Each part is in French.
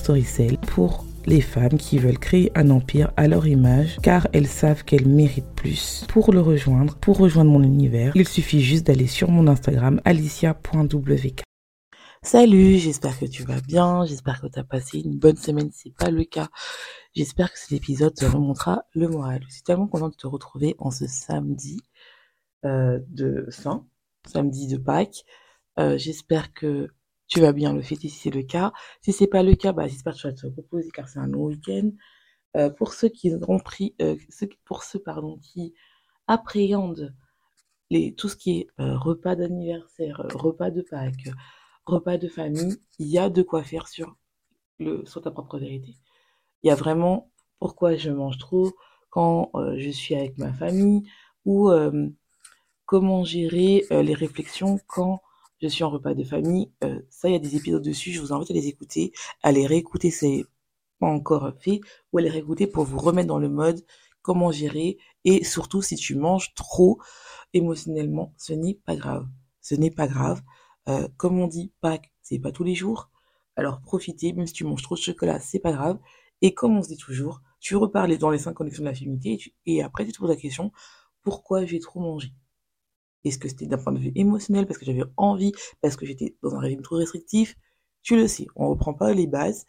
Storycell pour les femmes qui veulent créer un empire à leur image car elles savent qu'elles méritent plus. Pour le rejoindre, pour rejoindre mon univers, il suffit juste d'aller sur mon Instagram alicia.wk. Salut, j'espère que tu vas bien, j'espère que tu as passé une bonne semaine, si c'est pas le cas. J'espère que cet épisode te remontera le moral. Je suis tellement contente de te retrouver en ce samedi euh, de fin, samedi de Pâques. Euh, j'espère que tu vas bien le fêter si c'est le cas. Si c'est pas le cas, bah, j'espère que tu vas te reposer car c'est un long week-end. Euh, pour ceux qui ont pris, euh, pour ceux pardon, qui appréhendent tout ce qui est euh, repas d'anniversaire, repas de Pâques, repas de famille, il y a de quoi faire sur, le, sur ta propre vérité. Il y a vraiment pourquoi je mange trop quand je suis avec ma famille ou comment gérer les réflexions quand je suis en repas de famille. Euh, ça, il y a des épisodes dessus. Je vous invite à les écouter, à les réécouter, c'est pas encore fait, ou à les réécouter pour vous remettre dans le mode comment gérer. Et surtout, si tu manges trop émotionnellement, ce n'est pas grave. Ce n'est pas grave. Euh, comme on dit, Pâques, c'est pas tous les jours. Alors profitez, même si tu manges trop de chocolat, c'est pas grave. Et comme on se dit toujours, tu reparles dans les cinq connexions de la féminité et après tu te poses la question, pourquoi j'ai trop mangé? Est-ce que c'était d'un point de vue émotionnel, parce que j'avais envie, parce que j'étais dans un régime trop restrictif? Tu le sais, on reprend pas les bases.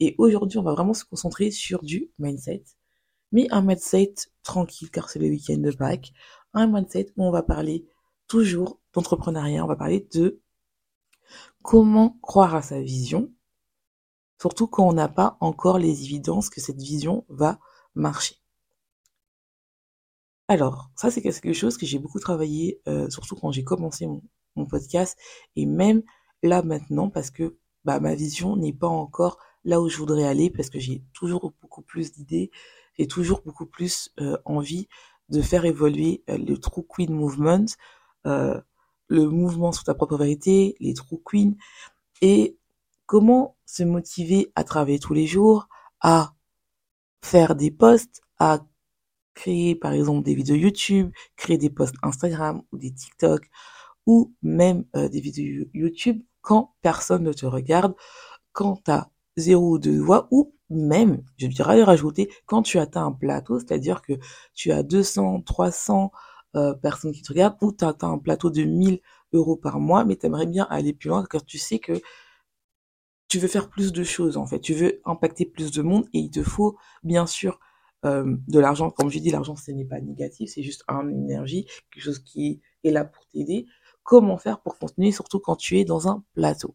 Et aujourd'hui, on va vraiment se concentrer sur du mindset. Mais un mindset tranquille, car c'est le week-end de Pâques. Un mindset où on va parler toujours d'entrepreneuriat, on va parler de comment croire à sa vision, surtout quand on n'a pas encore les évidences que cette vision va marcher. Alors, ça c'est quelque chose que j'ai beaucoup travaillé, euh, surtout quand j'ai commencé mon, podcast, et même là maintenant, parce que bah, ma vision n'est pas encore là où je voudrais aller, parce que j'ai toujours beaucoup plus d'idées, j'ai toujours beaucoup plus euh, envie de faire évoluer euh, le True Queen Movement, le mouvement sur ta propre vérité, les True Queen, et comment se motiver à travailler tous les jours, à faire des posts, à créer par exemple des vidéos YouTube, créer des posts Instagram ou des TikTok ou même euh, des vidéos YouTube quand personne ne te regarde, quand tu as zéro ou deux voix ou même, je dirais rajouter, quand tu atteins un plateau, c'est-à-dire que tu as 200, 300 euh, personnes qui te regardent ou tu atteins un plateau de 1000 euros par mois, mais tu aimerais bien aller plus loin car tu sais que tu veux faire plus de choses en fait, tu veux impacter plus de monde et il te faut bien sûr euh, de l'argent. Comme j'ai dit, l'argent, ce n'est pas négatif, c'est juste une énergie, quelque chose qui est là pour t'aider. Comment faire pour continuer, surtout quand tu es dans un plateau?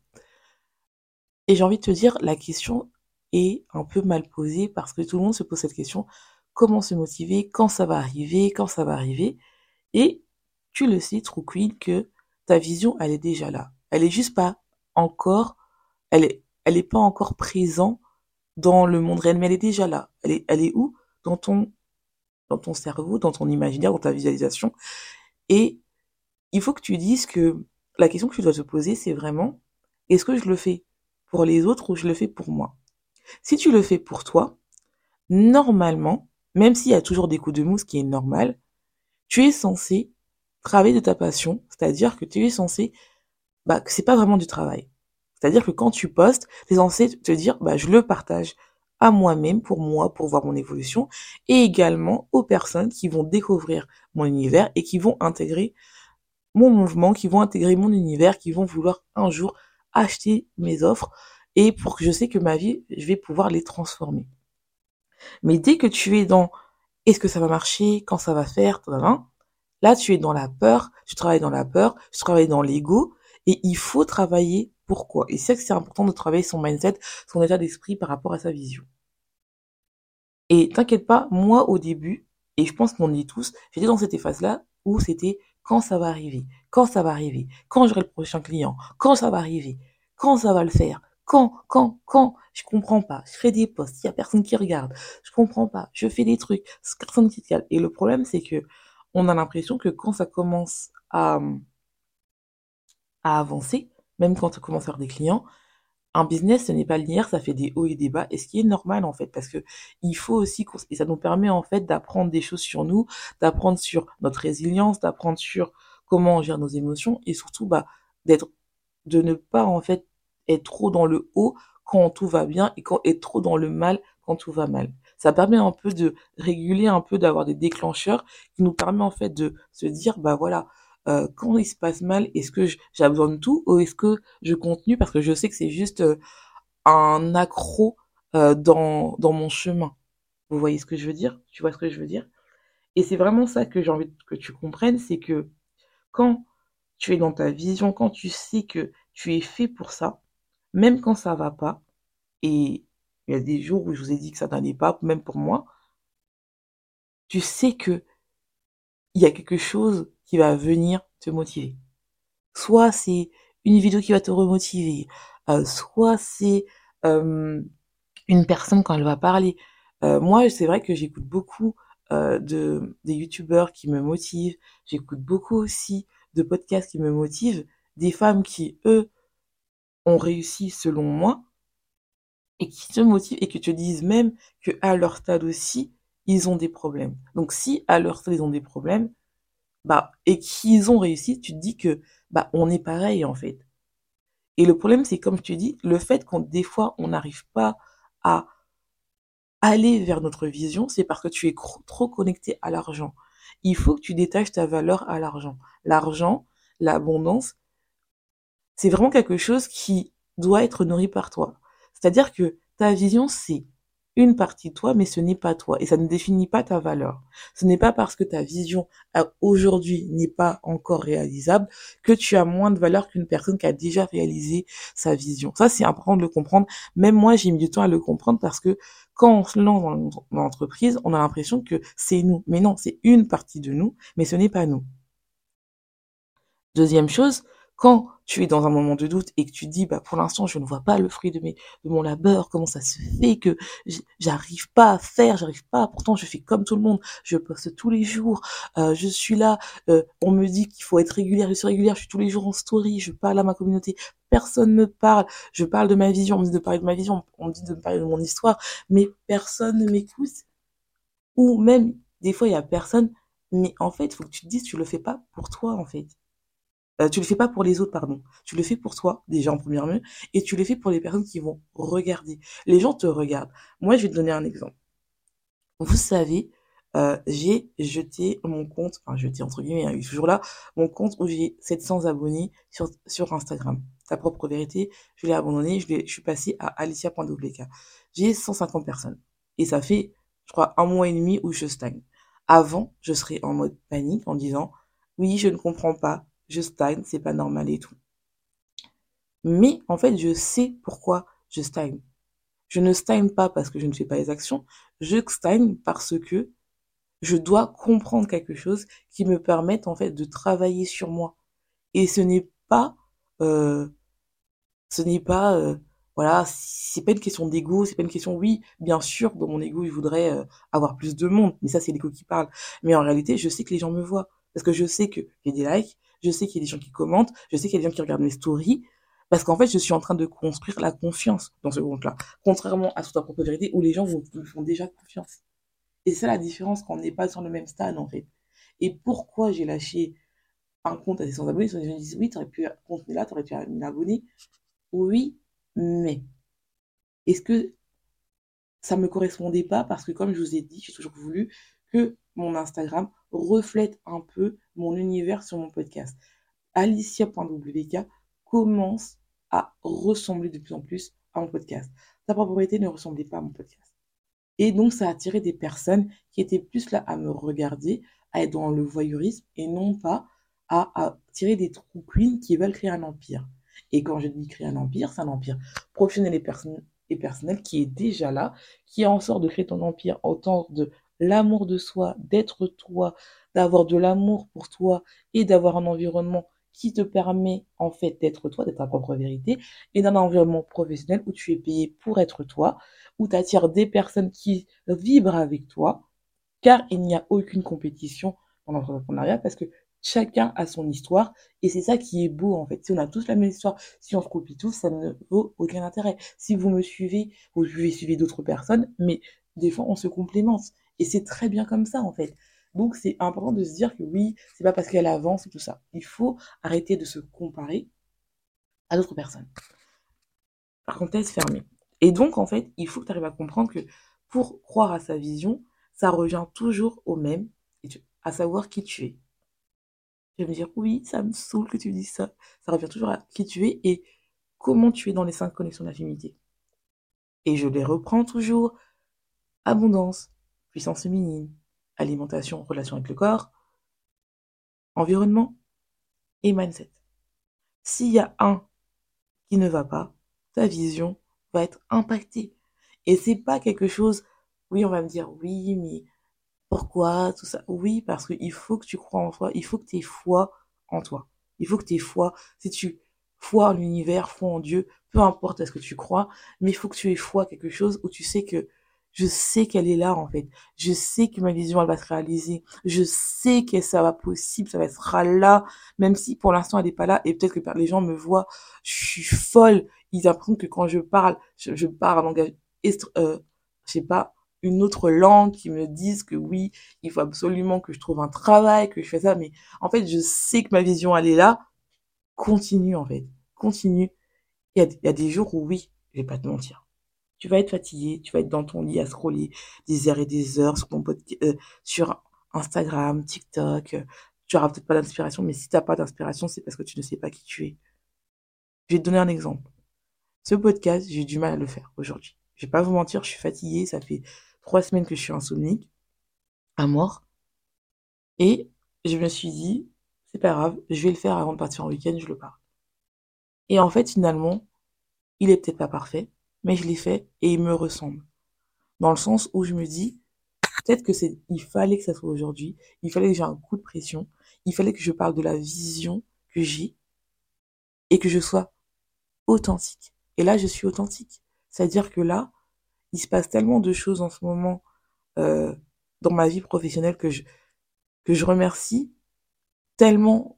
Et j'ai envie de te dire, la question est un peu mal posée parce que tout le monde se pose cette question. Comment se motiver? Quand ça va arriver? Quand ça va arriver? Et tu le sais, True Queen, que ta vision, elle est déjà là. Elle est juste pas encore, elle est, elle est pas encore présente dans le monde réel, mais elle est déjà là. Elle est, elle est où? Dans ton, cerveau, dans ton imaginaire, dans ta visualisation. Et il faut que tu dises que la question que tu dois te poser, c'est vraiment, est-ce que je le fais pour les autres ou je le fais pour moi? Si tu le fais pour toi, normalement, même s'il y a toujours des coups de mousse, qui est normal, tu es censé travailler de ta passion, c'est-à-dire que tu es censé, bah, que c'est pas vraiment du travail. C'est-à-dire que quand tu postes, tu es censé te dire, bah, je le partage à moi-même, pour moi, pour voir mon évolution, et également aux personnes qui vont découvrir mon univers et qui vont intégrer mon mouvement, qui vont intégrer mon univers, qui vont vouloir un jour acheter mes offres, et pour que je sais que ma vie, je vais pouvoir les transformer. Mais dès que tu es dans est-ce que ça va marcher, quand ça va faire, là tu es dans la peur, tu travailles dans la peur, tu travailles dans l'ego, et il faut travailler pourquoi? Et c'est que c'est important de travailler son mindset, son état d'esprit par rapport à sa vision. Et t'inquiète pas, moi au début, et je pense qu'on est tous, j'étais dans cette phase-là où c'était quand ça va arriver, quand ça va arriver, quand j'aurai le prochain client, quand ça va arriver, quand ça va le faire, quand, quand, quand, je comprends pas, je fais des posts, il y a personne qui regarde, je comprends pas, je fais des trucs, personne qui regarde. Et le problème, c'est que on a l'impression que quand ça commence à, avancer, même quand on commence à faire des clients, un business, ce n'est pas linéaire, ça fait des hauts et des bas, et ce qui est normal en fait, parce que il faut aussi, et ça nous permet en fait d'apprendre des choses sur nous, d'apprendre sur notre résilience, d'apprendre sur comment on gère nos émotions, et surtout bah, d'être, de ne pas en fait être trop dans le haut quand tout va bien et quand être trop dans le mal quand tout va mal. Ça permet un peu de réguler, un peu d'avoir des déclencheurs qui nous permet en fait de se dire bah voilà, euh, quand il se passe mal, est-ce que de tout ou est-ce que je continue parce que je sais que c'est juste euh, un accro euh, dans, dans mon chemin. Vous voyez ce que je veux dire? Tu vois ce que je veux dire? Et c'est vraiment ça que j'ai envie que tu comprennes, c'est que quand tu es dans ta vision, quand tu sais que tu es fait pour ça, même quand ça va pas, et il y a des jours où je vous ai dit que ça n'allait pas, même pour moi, tu sais que il y a quelque chose qui va venir te motiver. Soit c'est une vidéo qui va te remotiver, euh, soit c'est euh, une personne quand elle va parler. Euh, moi, c'est vrai que j'écoute beaucoup de des youtubeurs qui me motivent. J'écoute beaucoup aussi de podcasts qui me motivent, des femmes qui eux ont réussi selon moi et qui te motivent et qui te disent même que à leur stade aussi ils ont des problèmes. Donc si à leur stade ils ont des problèmes, bah, et qu'ils ont réussi, tu te dis que, bah, on est pareil, en fait. Et le problème, c'est comme tu dis, le fait qu'on, des fois, on n'arrive pas à aller vers notre vision, c'est parce que tu es trop connecté à l'argent. Il faut que tu détaches ta valeur à l'argent. L'argent, l'abondance, c'est vraiment quelque chose qui doit être nourri par toi. C'est-à-dire que ta vision, c'est une partie de toi, mais ce n'est pas toi et ça ne définit pas ta valeur. Ce n'est pas parce que ta vision aujourd'hui n'est pas encore réalisable que tu as moins de valeur qu'une personne qui a déjà réalisé sa vision. Ça, c'est important de le comprendre. Même moi, j'ai mis du temps à le comprendre parce que quand on se lance dans l'entreprise, on a l'impression que c'est nous. Mais non, c'est une partie de nous, mais ce n'est pas nous. Deuxième chose, quand tu es dans un moment de doute et que tu dis, bah, pour l'instant, je ne vois pas le fruit de mes, de mon labeur, comment ça se fait que j'arrive pas à faire, j'arrive pas, pourtant je fais comme tout le monde, je poste tous les jours, euh, je suis là, euh, on me dit qu'il faut être régulière, je suis régulière, je suis tous les jours en story, je parle à ma communauté, personne ne parle, je parle de ma vision, on me dit de parler de ma vision, on me dit de parler de mon histoire, mais personne ne m'écoute, ou même, des fois, il y a personne, mais en fait, il faut que tu te dises, tu le fais pas pour toi, en fait. Euh, tu le fais pas pour les autres, pardon. Tu le fais pour toi, déjà en première lieu, et tu le fais pour les personnes qui vont regarder. Les gens te regardent. Moi, je vais te donner un exemple. Vous savez, euh, j'ai jeté mon compte, enfin jeté entre guillemets, hein, toujours là, mon compte où j'ai 700 abonnés sur, sur Instagram. Ta propre vérité, je l'ai abandonné, je, je suis passé à alicia.wk. J'ai 150 personnes. Et ça fait, je crois, un mois et demi où je stagne. Avant, je serais en mode panique en disant, oui, je ne comprends pas, je stagne, c'est pas normal et tout. Mais en fait, je sais pourquoi je stagne. Je ne stagne pas parce que je ne fais pas les actions, je stagne parce que je dois comprendre quelque chose qui me permette en fait de travailler sur moi. Et ce n'est pas, euh, ce n'est pas, euh, voilà, c'est pas une question d'ego, c'est pas une question, oui, bien sûr, dans mon ego, je voudrais euh, avoir plus de monde, mais ça c'est l'ego qui parle. Mais en réalité, je sais que les gens me voient parce que je sais que j'ai des likes, je sais qu'il y a des gens qui commentent, je sais qu'il y a des gens qui regardent mes stories, parce qu'en fait, je suis en train de construire la confiance dans ce compte-là. Contrairement à toute ta propre vérité, où les gens vous, font déjà confiance. Et c'est la différence quand on n'est pas sur le même stade, en fait. Et pourquoi j'ai lâché un compte à 600 abonnés Les gens disent, oui, t'aurais pu continuer là, t'aurais pu abonné. Oui, mais est-ce que ça me correspondait pas? Parce que comme je vous ai dit, j'ai toujours voulu que mon Instagram reflète un peu mon univers sur mon podcast. Alicia.wk commence à ressembler de plus en plus à mon podcast. Ta propriété ne ressemblait pas à mon podcast. Et donc, ça a attiré des personnes qui étaient plus là à me regarder, à être dans le voyeurisme et non pas à attirer des true queens qui veulent créer un empire. Et quand je dis créer un empire, c'est un empire professionnel et, personnel qui est déjà là, qui est en sorte de créer ton empire autant de l'amour de soi, d'être toi, d'avoir de l'amour pour toi et d'avoir un environnement qui te permet en fait d'être toi, d'être ta propre vérité, et d'un environnement professionnel où tu es payé pour être toi, où tu des personnes qui vibrent avec toi, car il n'y a aucune compétition dans l'entrepreneuriat parce que chacun a son histoire et c'est ça qui est beau en fait. Si on a tous la même histoire, si on se copie tous, ça ne vaut aucun intérêt. Si vous me suivez, vous pouvez suivre d'autres personnes, mais des fois on se complémente et c'est très bien comme ça en fait. Donc c'est important de se dire que oui, c'est pas parce qu'elle avance et tout ça. Il faut arrêter de se comparer à d'autres personnes. Parenthèse fermée. Et donc en fait, il faut que tu arrives à comprendre que pour croire à sa vision, ça revient toujours au même, à savoir qui tu es. Je vais me dire, oui, ça me saoule que tu dises ça. Ça revient toujours à qui tu es et comment tu es dans les cinq connexions d'affinité. Et je les reprends toujours. Abondance, puissance féminine, alimentation, relation avec le corps, environnement et mindset. S'il y a un qui ne va pas, ta vision va être impactée. Et c'est pas quelque chose, oui, on va me dire, oui, mais pourquoi, tout ça? Oui, parce qu'il faut que tu crois en toi, il faut que tu aies foi en toi. Il faut que tu aies foi. Si tu foi en l'univers, foi en Dieu, peu importe à ce que tu crois, mais il faut que tu aies foi quelque chose où tu sais que je sais qu'elle est là en fait. Je sais que ma vision elle va se réaliser. Je sais que ça va possible, ça va être là, même si pour l'instant elle n'est pas là et peut-être que les gens me voient, je suis folle. Ils apprennent que quand je parle, je, parle un langage, euh, je sais pas, une autre langue qui me disent que oui, il faut absolument que je trouve un travail, que je fais ça, mais en fait je sais que ma vision elle est là. Continue en fait, continue. Il y a, y a des jours où oui, je vais pas te mentir tu vas être fatigué, tu vas être dans ton lit à scroller des heures et des heures sur, ton euh, sur Instagram, TikTok. Euh, tu n'auras peut-être pas d'inspiration, mais si tu n'as pas d'inspiration, c'est parce que tu ne sais pas qui tu es. Je vais te donner un exemple. Ce podcast, j'ai du mal à le faire aujourd'hui. Je vais pas vous mentir, je suis fatiguée. Ça fait trois semaines que je suis insomnique, à mort. Et je me suis dit, c'est pas grave, je vais le faire avant de partir en week-end, je le parle. Et en fait, finalement, il est peut-être pas parfait, mais je l'ai fait et il me ressemble. Dans le sens où je me dis, peut-être que c'est, il fallait que ça soit aujourd'hui, il fallait que j'ai un coup de pression, il fallait que je parle de la vision que j'ai et que je sois authentique. Et là, je suis authentique. C'est-à-dire que là, il se passe tellement de choses en ce moment euh, dans ma vie professionnelle que je, que je remercie tellement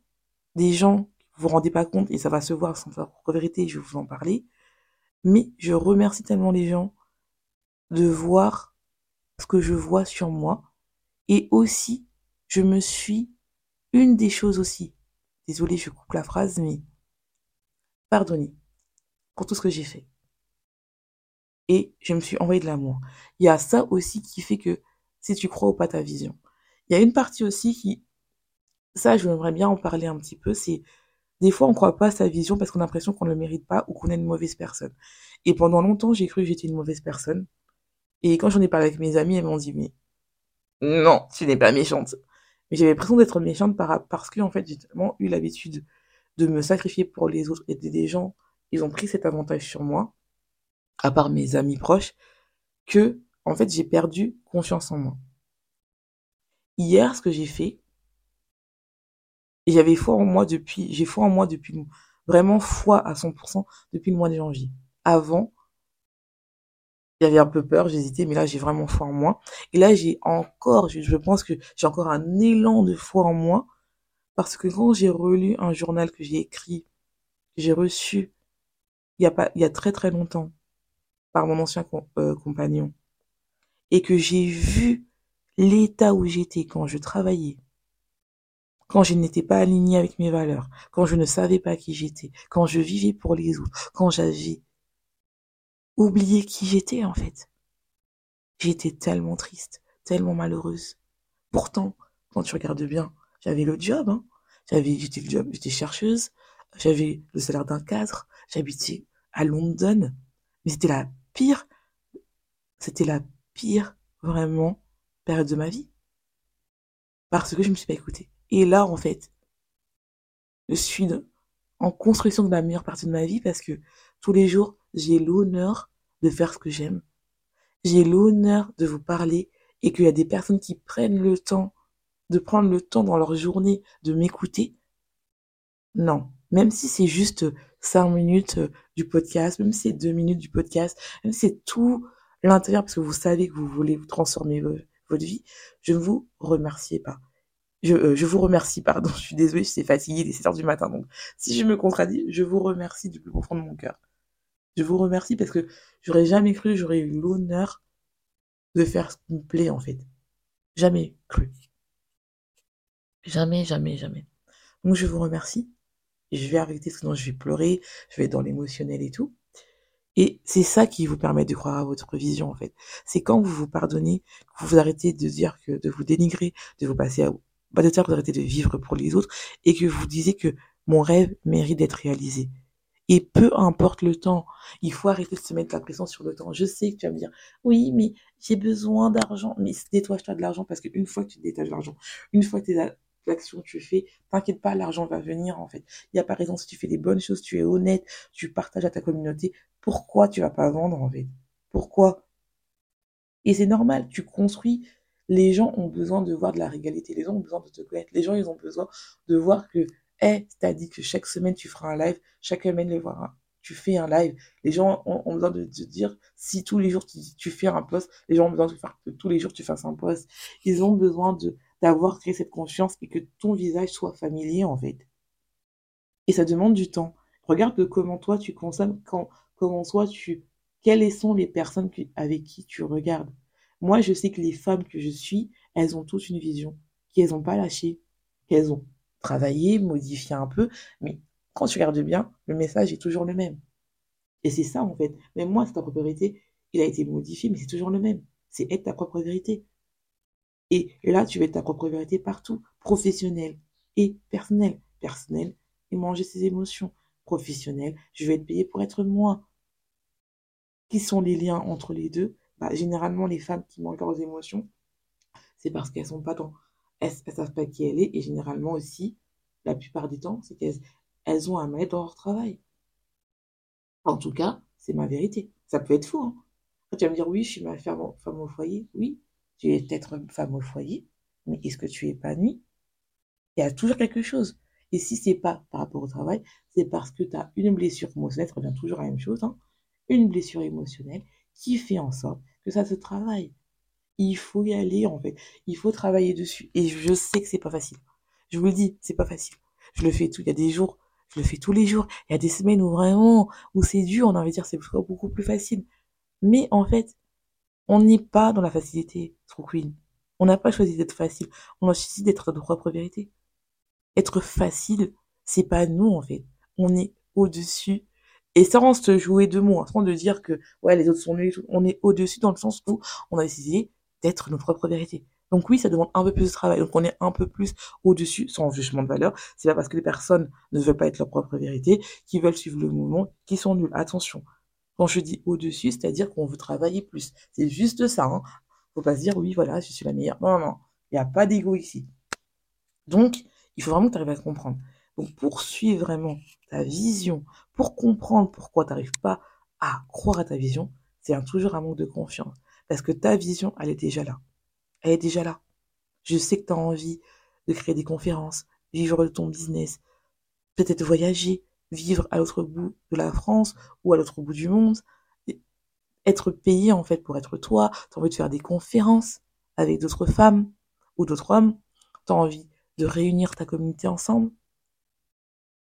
des gens vous vous rendez pas compte et ça va se voir sans sa propre vérité, je vais vous en parler. Mais je remercie tellement les gens de voir ce que je vois sur moi. Et aussi, je me suis une des choses aussi. Désolée, je coupe la phrase, mais pardonnez pour tout ce que j'ai fait. Et je me suis envoyé de l'amour. Il y a ça aussi qui fait que si tu crois ou pas ta vision. Il y a une partie aussi qui, ça, je voudrais bien en parler un petit peu, c'est des fois, on croit pas à sa vision parce qu'on a l'impression qu'on ne le mérite pas ou qu'on est une mauvaise personne. Et pendant longtemps, j'ai cru que j'étais une mauvaise personne. Et quand j'en ai parlé avec mes amis, elles m'ont dit, mais non, tu n'es pas méchante. Mais j'avais l'impression d'être méchante parce que, en fait, j'ai tellement eu l'habitude de me sacrifier pour les autres et des gens. Ils ont pris cet avantage sur moi, à part mes amis proches, que, en fait, j'ai perdu confiance en moi. Hier, ce que j'ai fait, et j'avais foi en moi depuis, j'ai foi en moi depuis, vraiment foi à 100% depuis le mois de janvier. Avant, j'avais un peu peur, j'hésitais, mais là, j'ai vraiment foi en moi. Et là, j'ai encore, je, pense que j'ai encore un élan de foi en moi, parce que quand j'ai relu un journal que j'ai écrit, j'ai reçu, il y a pas, il y a très très longtemps, par mon ancien euh, compagnon, et que j'ai vu l'état où j'étais quand je travaillais, quand je n'étais pas alignée avec mes valeurs, quand je ne savais pas qui j'étais, quand je vivais pour les autres, quand j'avais oublié qui j'étais en fait. J'étais tellement triste, tellement malheureuse. Pourtant, quand tu regardes bien, j'avais le job, hein. J'avais, j'étais le job, j'étais chercheuse, j'avais le salaire d'un cadre, j'habitais à London. Mais c'était la pire, c'était la pire, vraiment, période de ma vie. Parce que je me suis pas écoutée. Et là, en fait, je suis en construction de la meilleure partie de ma vie parce que tous les jours, j'ai l'honneur de faire ce que j'aime. J'ai l'honneur de vous parler et qu'il y a des personnes qui prennent le temps de prendre le temps dans leur journée de m'écouter. Non, même si c'est juste cinq minutes euh, du podcast, même si c'est deux minutes du podcast, même si c'est tout l'intérieur parce que vous savez que vous voulez transformer votre vie, je ne vous remercie pas. Je, euh, je vous remercie, pardon, je suis désolée, je suis fatiguée, il est 7 heures du matin, donc si je me contradis, je vous remercie du plus profond de mon cœur. Je vous remercie parce que j'aurais jamais cru, j'aurais eu l'honneur de faire ce qui me plaît, en fait. Jamais cru. Jamais, jamais, jamais. Donc je vous remercie. Je vais arrêter, sinon je vais pleurer, je vais être dans l'émotionnel et tout. Et c'est ça qui vous permet de croire à votre vision, en fait. C'est quand vous vous pardonnez, que vous arrêtez de dire que, de vous dénigrer, de vous passer à, pas de que vous arrêtez de vivre pour les autres, et que vous disiez que mon rêve mérite d'être réalisé. Et peu importe le temps, il faut arrêter de se mettre la pression sur le temps. Je sais que tu vas me dire, oui, mais j'ai besoin d'argent. Mais détache-toi de l'argent parce qu'une fois que tu détaches l'argent, une fois que tes actions tu fais, t'inquiète pas, l'argent va venir en fait. Il y a par exemple, si tu fais des bonnes choses, tu es honnête, tu partages à ta communauté, pourquoi tu vas pas vendre en fait? Pourquoi? Et c'est normal, tu construis. Les gens ont besoin de voir de la régalité, les gens ont besoin de te connaître, les gens ils ont besoin de voir que hey, c'est-à-dire que chaque semaine tu feras un live, chaque semaine les voir, tu fais un live. Les gens ont, besoin de te dire si tous les jours tu, fais un post, les gens ont besoin de faire que tous les jours tu fasses un post. Ils ont besoin d'avoir créé cette confiance et que ton visage soit familier en fait. Et ça demande du temps. Regarde comment toi tu consommes, comment toi tu, quelles sont les personnes avec qui tu regardes. Moi, je sais que les femmes que je suis, elles ont toutes une vision, qu'elles n'ont pas lâché, qu'elles ont travailler, modifier un peu, mais quand tu regardes bien, le message est toujours le même. Et c'est ça, en fait. Même moi, c'est ta propre vérité, il a été modifié, mais c'est toujours le même. C'est être ta propre vérité. Et là, tu vas être ta propre vérité partout, professionnel et personnel. Personnel et manger ses émotions. Professionnel, je vais être payé pour être moi. Qui sont les liens entre les deux? Bah, Généralement, les femmes qui mangent leurs émotions, c'est parce qu'elles sont pas dans elles savent pas qui elle est et généralement aussi, la plupart du temps, c'est qu'elles elles ont un mal dans leur travail. En tout cas, c'est ma vérité. Ça peut être faux. Hein. tu vas me dire, oui, je suis ma femme, au foyer. Oui, tu es peut-être femme au foyer, mais est-ce que tu es épanouie? Il y a toujours quelque chose. Et si c'est pas par rapport au travail, c'est parce que tu as une blessure émotionnelle, ça revient toujours à la même chose, hein, une blessure émotionnelle qui fait en sorte que ça se travaille. Il faut y aller, en fait. Il faut travailler dessus. Et je sais que c'est pas facile. Je vous le dis, c'est pas facile. Je le fais tout. Il y a des jours, je le fais tous les jours. Il y a des semaines où vraiment, où c'est dur, on a envie de dire c'est beaucoup plus facile. Mais en fait, on n'est pas dans la facilité, True Queen. On n'a pas choisi d'être facile. On a choisi d'être notre propre vérité. Être facile, c'est pas nous, en fait. On est au-dessus. Et sans se jouer de mots, sans de dire que, ouais, les autres sont nuls, on est au-dessus dans le sens où on a décidé d'être nos propres vérités. Donc oui, ça demande un peu plus de travail. Donc on est un peu plus au-dessus, sans jugement de valeur. C'est pas parce que les personnes ne veulent pas être leur propre vérité, qui veulent suivre le mouvement, qui sont nuls. Attention. Quand je dis au-dessus, c'est-à-dire qu'on veut travailler plus. C'est juste ça. Hein. Faut pas se dire oui, voilà, je suis la meilleure. Non, non. Il n'y a pas d'ego ici. Donc, il faut vraiment que tu arrives à comprendre. Donc, pour suivre vraiment ta vision, pour comprendre pourquoi tu n'arrives pas à croire à ta vision, c'est toujours un manque de confiance. Parce que ta vision, elle est déjà là. Elle est déjà là. Je sais que tu as envie de créer des conférences, vivre de ton business, peut-être voyager, vivre à l'autre bout de la France ou à l'autre bout du monde, être payé en fait pour être toi, tu as envie de faire des conférences avec d'autres femmes ou d'autres hommes, tu as envie de réunir ta communauté ensemble,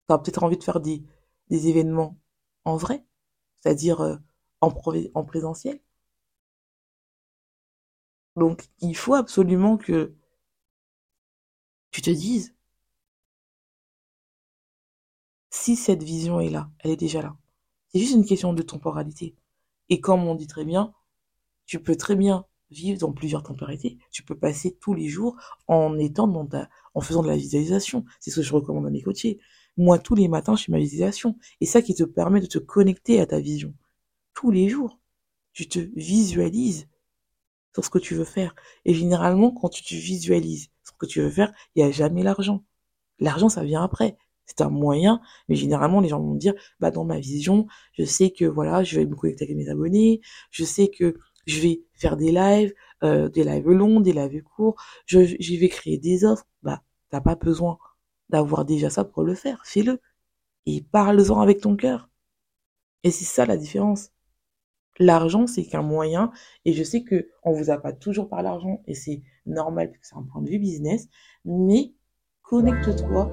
tu as peut-être envie de faire des, événements en vrai, c'est-à-dire euh, en, en présentiel, donc, il faut absolument que tu te dises, si cette vision est là, elle est déjà là. C'est juste une question de temporalité. Et comme on dit très bien, tu peux très bien vivre dans plusieurs temporalités. Tu peux passer tous les jours en étant dans ta, en faisant de la visualisation. C'est ce que je recommande à mes coachés. Moi, tous les matins, je fais ma visualisation. Et ça qui te permet de te connecter à ta vision. Tous les jours. Tu te visualises sur ce que tu veux faire. Et généralement, quand tu te visualises ce que tu veux faire, il n'y a jamais l'argent. L'argent, ça vient après. c'est un moyen, mais généralement les gens vont dire, bah dans ma vision, je sais que voilà, je vais me connecter avec mes abonnés, je sais que je vais faire des lives, euh, des lives longs, des lives courts, je, je vais créer des offres. Bah, t'as pas besoin d'avoir déjà ça pour le faire, fais-le. Et parle-en avec ton cœur. Et c'est ça la différence. L'argent, c'est qu'un moyen, et je sais que on vous a pas toujours par l'argent, et c'est normal, que c'est un point de vue business, mais connecte-toi,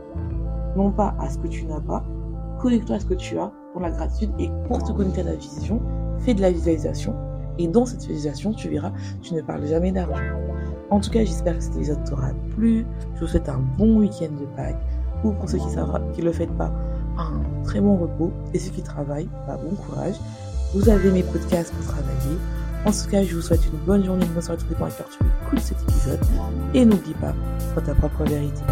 non pas à ce que tu n'as pas, connecte-toi à ce que tu as pour la gratitude, et pour te connecter à la vision, fais de la visualisation, et dans cette visualisation, tu verras, tu ne parles jamais d'argent. En tout cas, j'espère que cet épisode t'aura plu. Je vous souhaite un bon week-end de Pâques. Ou pour ceux qui ne le font pas, un très bon repos. Et ceux qui travaillent, bah, bon courage. Vous avez mes podcasts pour travailler. En tout cas, je vous souhaite une bonne journée, une bonne soirée, tout dépend à tu écoutes cet épisode. Et n'oublie pas, sois ta propre vérité.